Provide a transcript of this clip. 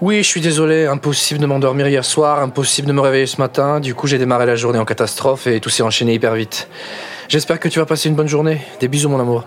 Oui, je suis désolé, impossible de m'endormir hier soir, impossible de me réveiller ce matin. Du coup, j'ai démarré la journée en catastrophe et tout s'est enchaîné hyper vite. J'espère que tu vas passer une bonne journée. Des bisous, mon amour.